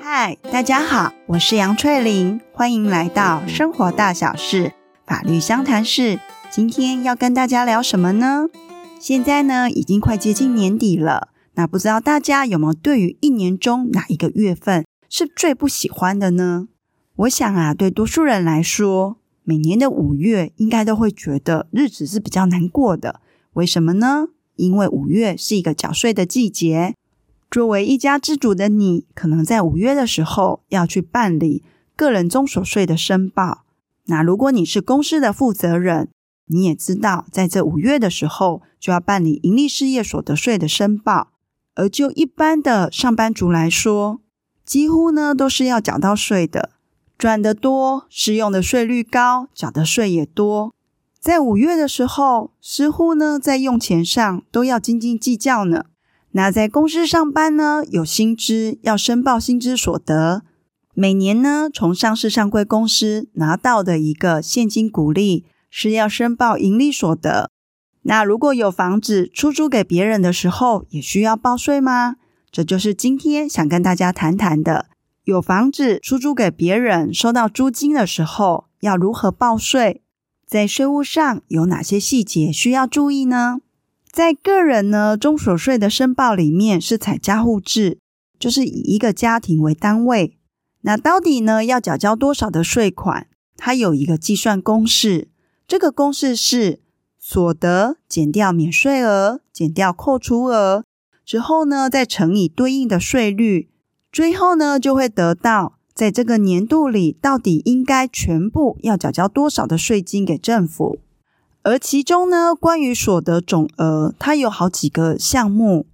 嗨，大家好，我是杨翠玲，欢迎来到生活大小事法律相谈室。今天要跟大家聊什么呢？现在呢，已经快接近年底了，那不知道大家有没有对于一年中哪一个月份是最不喜欢的呢？我想啊，对多数人来说，每年的五月应该都会觉得日子是比较难过的。为什么呢？因为五月是一个缴税的季节。作为一家之主的你，可能在五月的时候要去办理个人综所税的申报。那如果你是公司的负责人，你也知道，在这五月的时候就要办理盈利事业所得税的申报。而就一般的上班族来说，几乎呢都是要缴到税的，赚得多，适用的税率高，缴的税也多。在五月的时候，似乎呢在用钱上都要斤斤计较呢。那在公司上班呢，有薪资要申报薪资所得。每年呢，从上市上柜公司拿到的一个现金股利是要申报营利所得。那如果有房子出租给别人的时候，也需要报税吗？这就是今天想跟大家谈谈的。有房子出租给别人，收到租金的时候，要如何报税？在税务上有哪些细节需要注意呢？在个人呢，中所税的申报里面是采家户制，就是以一个家庭为单位。那到底呢要缴交多少的税款？它有一个计算公式，这个公式是所得减掉免税额减掉扣除额之后呢，再乘以对应的税率，最后呢就会得到在这个年度里到底应该全部要缴交多少的税金给政府。而其中呢，关于所得总额，它有好几个项目。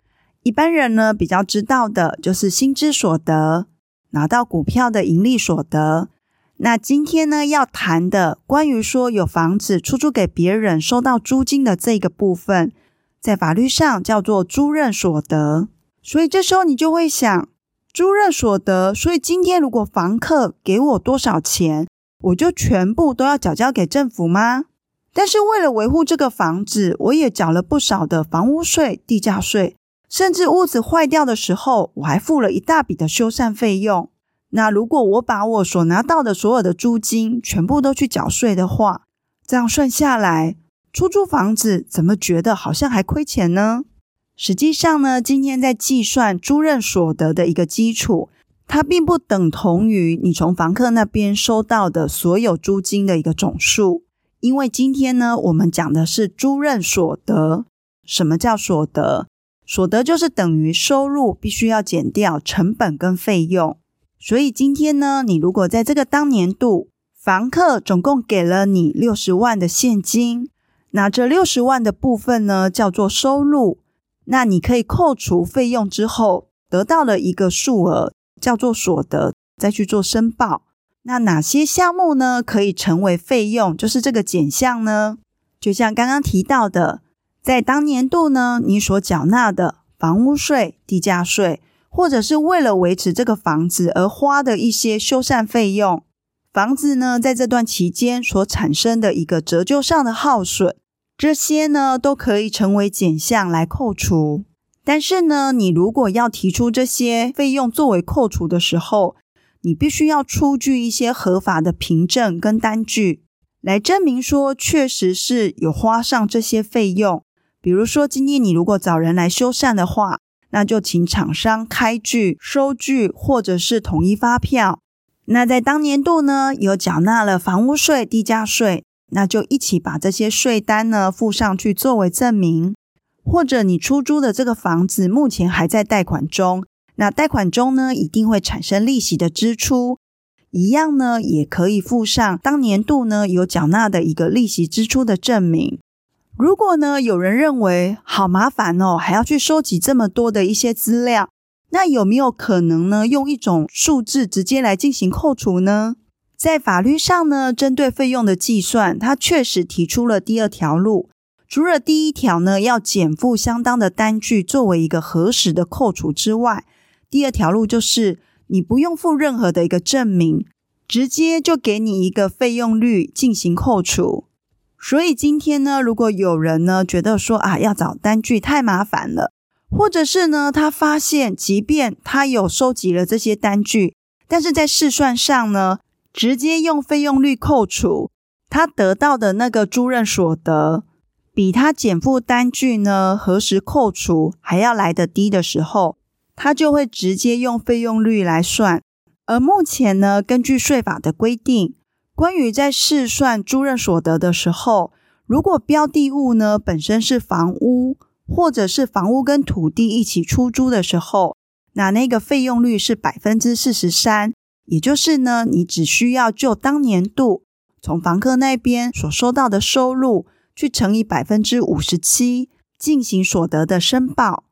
一般人呢比较知道的就是薪资所得、拿到股票的盈利所得。那今天呢要谈的关于说有房子出租给别人收到租金的这个部分，在法律上叫做租任所得。所以这时候你就会想，租任所得，所以今天如果房客给我多少钱，我就全部都要缴交给政府吗？但是为了维护这个房子，我也缴了不少的房屋税、地价税，甚至屋子坏掉的时候，我还付了一大笔的修缮费用。那如果我把我所拿到的所有的租金全部都去缴税的话，这样算下来，出租房子怎么觉得好像还亏钱呢？实际上呢，今天在计算租任所得的一个基础，它并不等同于你从房客那边收到的所有租金的一个总数。因为今天呢，我们讲的是租任所得。什么叫所得？所得就是等于收入必须要减掉成本跟费用。所以今天呢，你如果在这个当年度，房客总共给了你六十万的现金，那这六十万的部分呢，叫做收入。那你可以扣除费用之后，得到了一个数额，叫做所得，再去做申报。那哪些项目呢，可以成为费用？就是这个减项呢？就像刚刚提到的，在当年度呢，你所缴纳的房屋税、地价税，或者是为了维持这个房子而花的一些修缮费用，房子呢，在这段期间所产生的一个折旧上的耗损，这些呢，都可以成为减项来扣除。但是呢，你如果要提出这些费用作为扣除的时候，你必须要出具一些合法的凭证跟单据，来证明说确实是有花上这些费用。比如说，今天你如果找人来修缮的话，那就请厂商开具收据或者是统一发票。那在当年度呢，有缴纳了房屋税、地价税，那就一起把这些税单呢附上去作为证明。或者你出租的这个房子目前还在贷款中。那贷款中呢，一定会产生利息的支出，一样呢，也可以附上当年度呢有缴纳的一个利息支出的证明。如果呢有人认为好麻烦哦，还要去收集这么多的一些资料，那有没有可能呢用一种数字直接来进行扣除呢？在法律上呢，针对费用的计算，它确实提出了第二条路，除了第一条呢要减负相当的单据作为一个核实的扣除之外，第二条路就是你不用付任何的一个证明，直接就给你一个费用率进行扣除。所以今天呢，如果有人呢觉得说啊要找单据太麻烦了，或者是呢，他发现即便他有收集了这些单据，但是在试算上呢，直接用费用率扣除，他得到的那个租赁所得，比他减负单据呢核实扣除还要来得低的时候，他就会直接用费用率来算。而目前呢，根据税法的规定，关于在试算租赁所得的时候，如果标的物呢本身是房屋，或者是房屋跟土地一起出租的时候，那那个费用率是百分之四十三，也就是呢，你只需要就当年度从房客那边所收到的收入去乘以百分之五十七，进行所得的申报。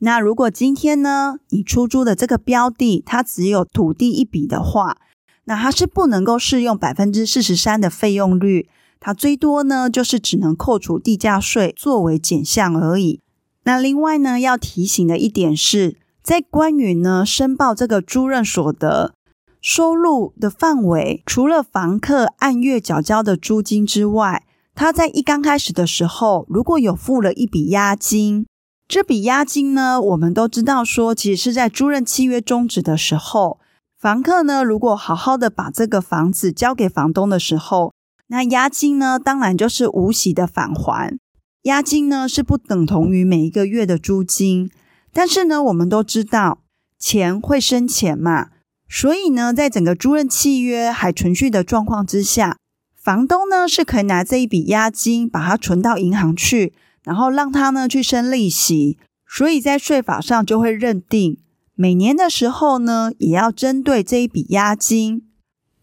那如果今天呢，你出租的这个标的它只有土地一笔的话，那它是不能够适用百分之四十三的费用率，它最多呢就是只能扣除地价税作为减项而已。那另外呢，要提醒的一点是，在关于呢申报这个租赁所得收入的范围，除了房客按月缴交的租金之外，他在一刚开始的时候，如果有付了一笔押金。这笔押金呢，我们都知道说，其实是在租赁契约终止的时候，房客呢如果好好的把这个房子交给房东的时候，那押金呢当然就是无息的返还。押金呢是不等同于每一个月的租金，但是呢我们都知道钱会生钱嘛，所以呢在整个租赁契约还存续的状况之下，房东呢是可以拿这一笔押金把它存到银行去。然后让他呢去生利息，所以在税法上就会认定，每年的时候呢，也要针对这一笔押金，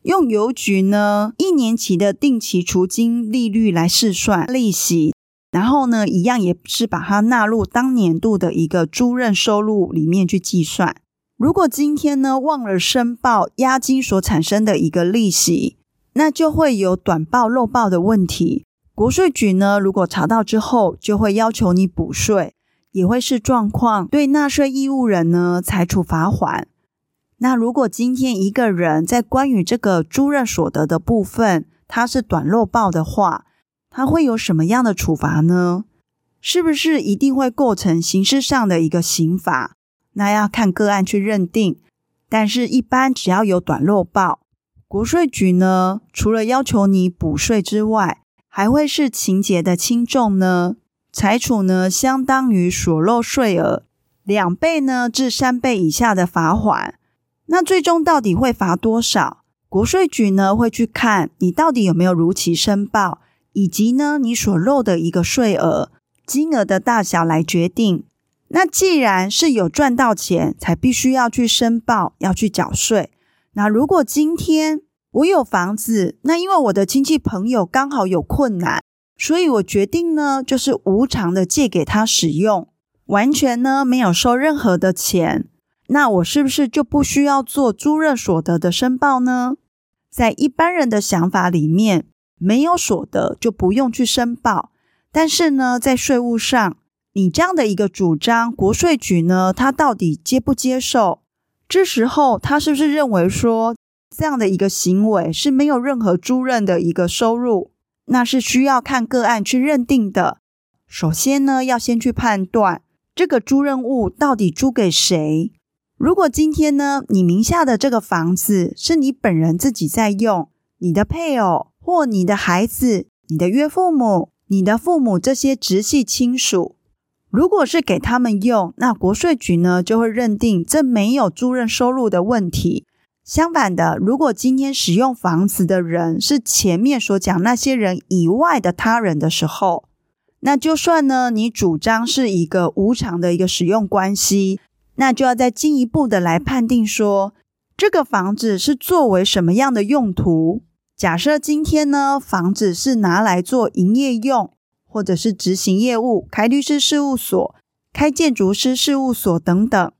用邮局呢一年期的定期除金利率来试算利息，然后呢，一样也是把它纳入当年度的一个租赁收入里面去计算。如果今天呢忘了申报押金所产生的一个利息，那就会有短报漏报的问题。国税局呢，如果查到之后，就会要求你补税，也会视状况对纳税义务人呢裁处罚款。那如果今天一个人在关于这个租赁所得的部分，他是短漏报的话，他会有什么样的处罚呢？是不是一定会构成刑事上的一个刑罚？那要看个案去认定。但是，一般只要有短漏报，国税局呢，除了要求你补税之外，还会是情节的轻重呢？裁处呢，相当于所漏税额两倍呢至三倍以下的罚款。那最终到底会罚多少？国税局呢会去看你到底有没有如期申报，以及呢你所漏的一个税额金额的大小来决定。那既然是有赚到钱才必须要去申报，要去缴税。那如果今天我有房子，那因为我的亲戚朋友刚好有困难，所以我决定呢，就是无偿的借给他使用，完全呢没有收任何的钱。那我是不是就不需要做租赁所得的申报呢？在一般人的想法里面，没有所得就不用去申报。但是呢，在税务上，你这样的一个主张，国税局呢，他到底接不接受？这时候他是不是认为说，这样的一个行为是没有任何租任的一个收入，那是需要看个案去认定的。首先呢，要先去判断这个租任物到底租给谁。如果今天呢，你名下的这个房子是你本人自己在用，你的配偶或你的孩子、你的岳父母、你的父母这些直系亲属，如果是给他们用，那国税局呢就会认定这没有租赁收入的问题。相反的，如果今天使用房子的人是前面所讲那些人以外的他人的时候，那就算呢，你主张是一个无偿的一个使用关系，那就要再进一步的来判定说，这个房子是作为什么样的用途。假设今天呢，房子是拿来做营业用，或者是执行业务，开律师事务所、开建筑师事务所等等。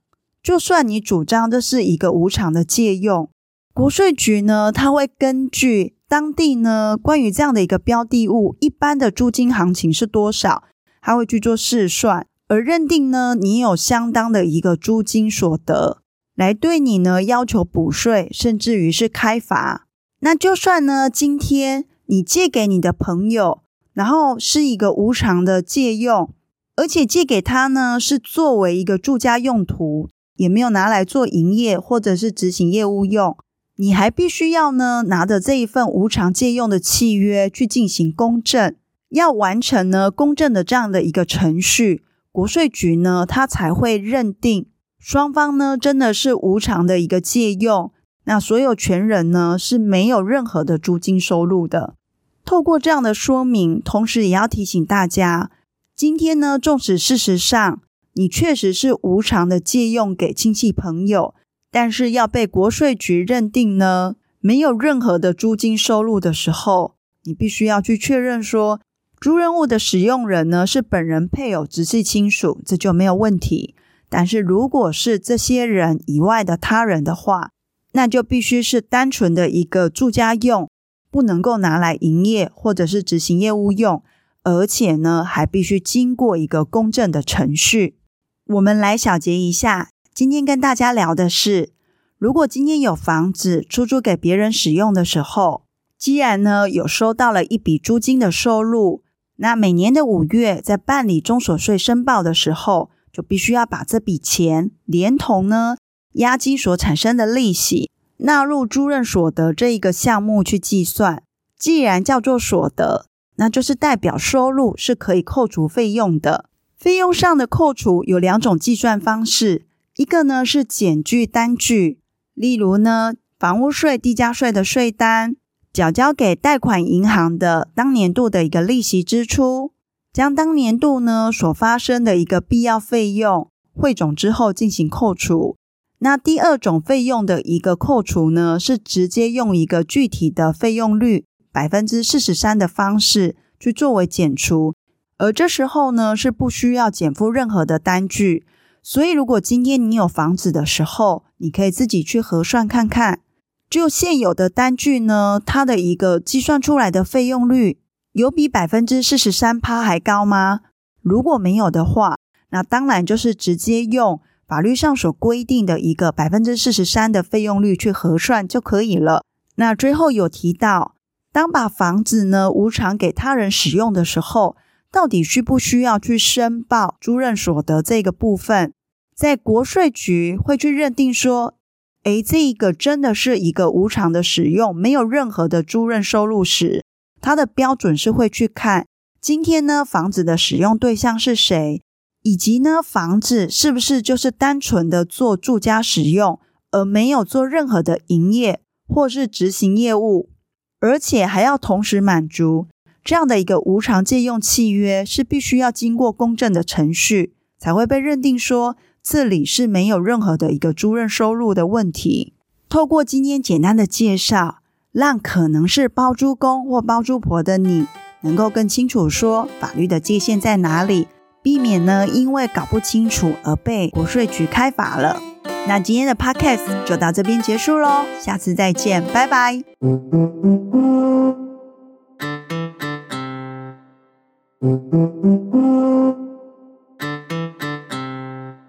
就算你主张这是一个无偿的借用，国税局呢，它会根据当地呢关于这样的一个标的物一般的租金行情是多少，它会去做试算，而认定呢你有相当的一个租金所得，来对你呢要求补税，甚至于是开罚。那就算呢今天你借给你的朋友，然后是一个无偿的借用。而且借给他呢是作为一个住家用途，也没有拿来做营业或者是执行业务用，你还必须要呢拿着这一份无偿借用的契约去进行公证，要完成呢公证的这样的一个程序，国税局呢他才会认定双方呢真的是无偿的一个借用。那所有权人呢是没有任何的租金收入的。透过这样的说明，同时也要提醒大家，今天呢，纵使事实上你确实是无偿的借用给亲戚朋友，但是要被国税局认定呢没有任何的租金收入的时候，你必须要去确认说，租赁物的使用人呢是本人配偶、直系亲属，这就没有问题。但是如果是这些人以外的他人的话，那就必须是单纯的一个住家用，不能够拿来营业或者是执行业务用，而且呢，还必须经过一个公证的程序。我们来小结一下，今天跟大家聊的是，如果今天有房子出租给别人使用的时候，既然呢有收到了一笔租金的收入，那每年的五月在办理中所税申报的时候，就必须要把这笔钱连同呢。押金所产生的利息纳入租赁所得这一个项目去计算，既然叫做所得，那就是代表收入是可以扣除费用的。费用上的扣除有两种计算方式，一个呢是减去单据，例如呢房屋税、地价税的税单，缴交给贷款银行的当年度的一个利息支出，将当年度呢所发生的一个必要费用汇总之后进行扣除。那第二种费用的一个扣除呢，是直接用一个具体的费用率百分之四十三的方式去作为减除，而这时候呢是不需要减负任何的单据。所以，如果今天你有房子的时候，你可以自己去核算看看，就现有的单据呢，它的一个计算出来的费用率有比百分之四十三趴还高吗？如果没有的话，那当然就是直接用。法律上所规定的一个百分之四十三的费用率去核算就可以了。那最后有提到，当把房子呢无偿给他人使用的时候，到底需不需要去申报租赁所得这个部分？在国税局会去认定说，诶，这一个真的是一个无偿的使用，没有任何的租赁收入时，它的标准是会去看今天呢房子的使用对象是谁。以及呢，房子是不是就是单纯的做住家使用，而没有做任何的营业或是执行业务，而且还要同时满足这样的一个无偿借用契约，是必须要经过公证的程序，才会被认定说这里是没有任何的一个租赁收入的问题。透过今天简单的介绍，让可能是包租公或包租婆的你，能够更清楚说法律的界限在哪里。避免呢，因为搞不清楚而被国税局开罚了。那今天的 podcast 就到这边结束喽，下次再见，拜拜。Mm-hmm.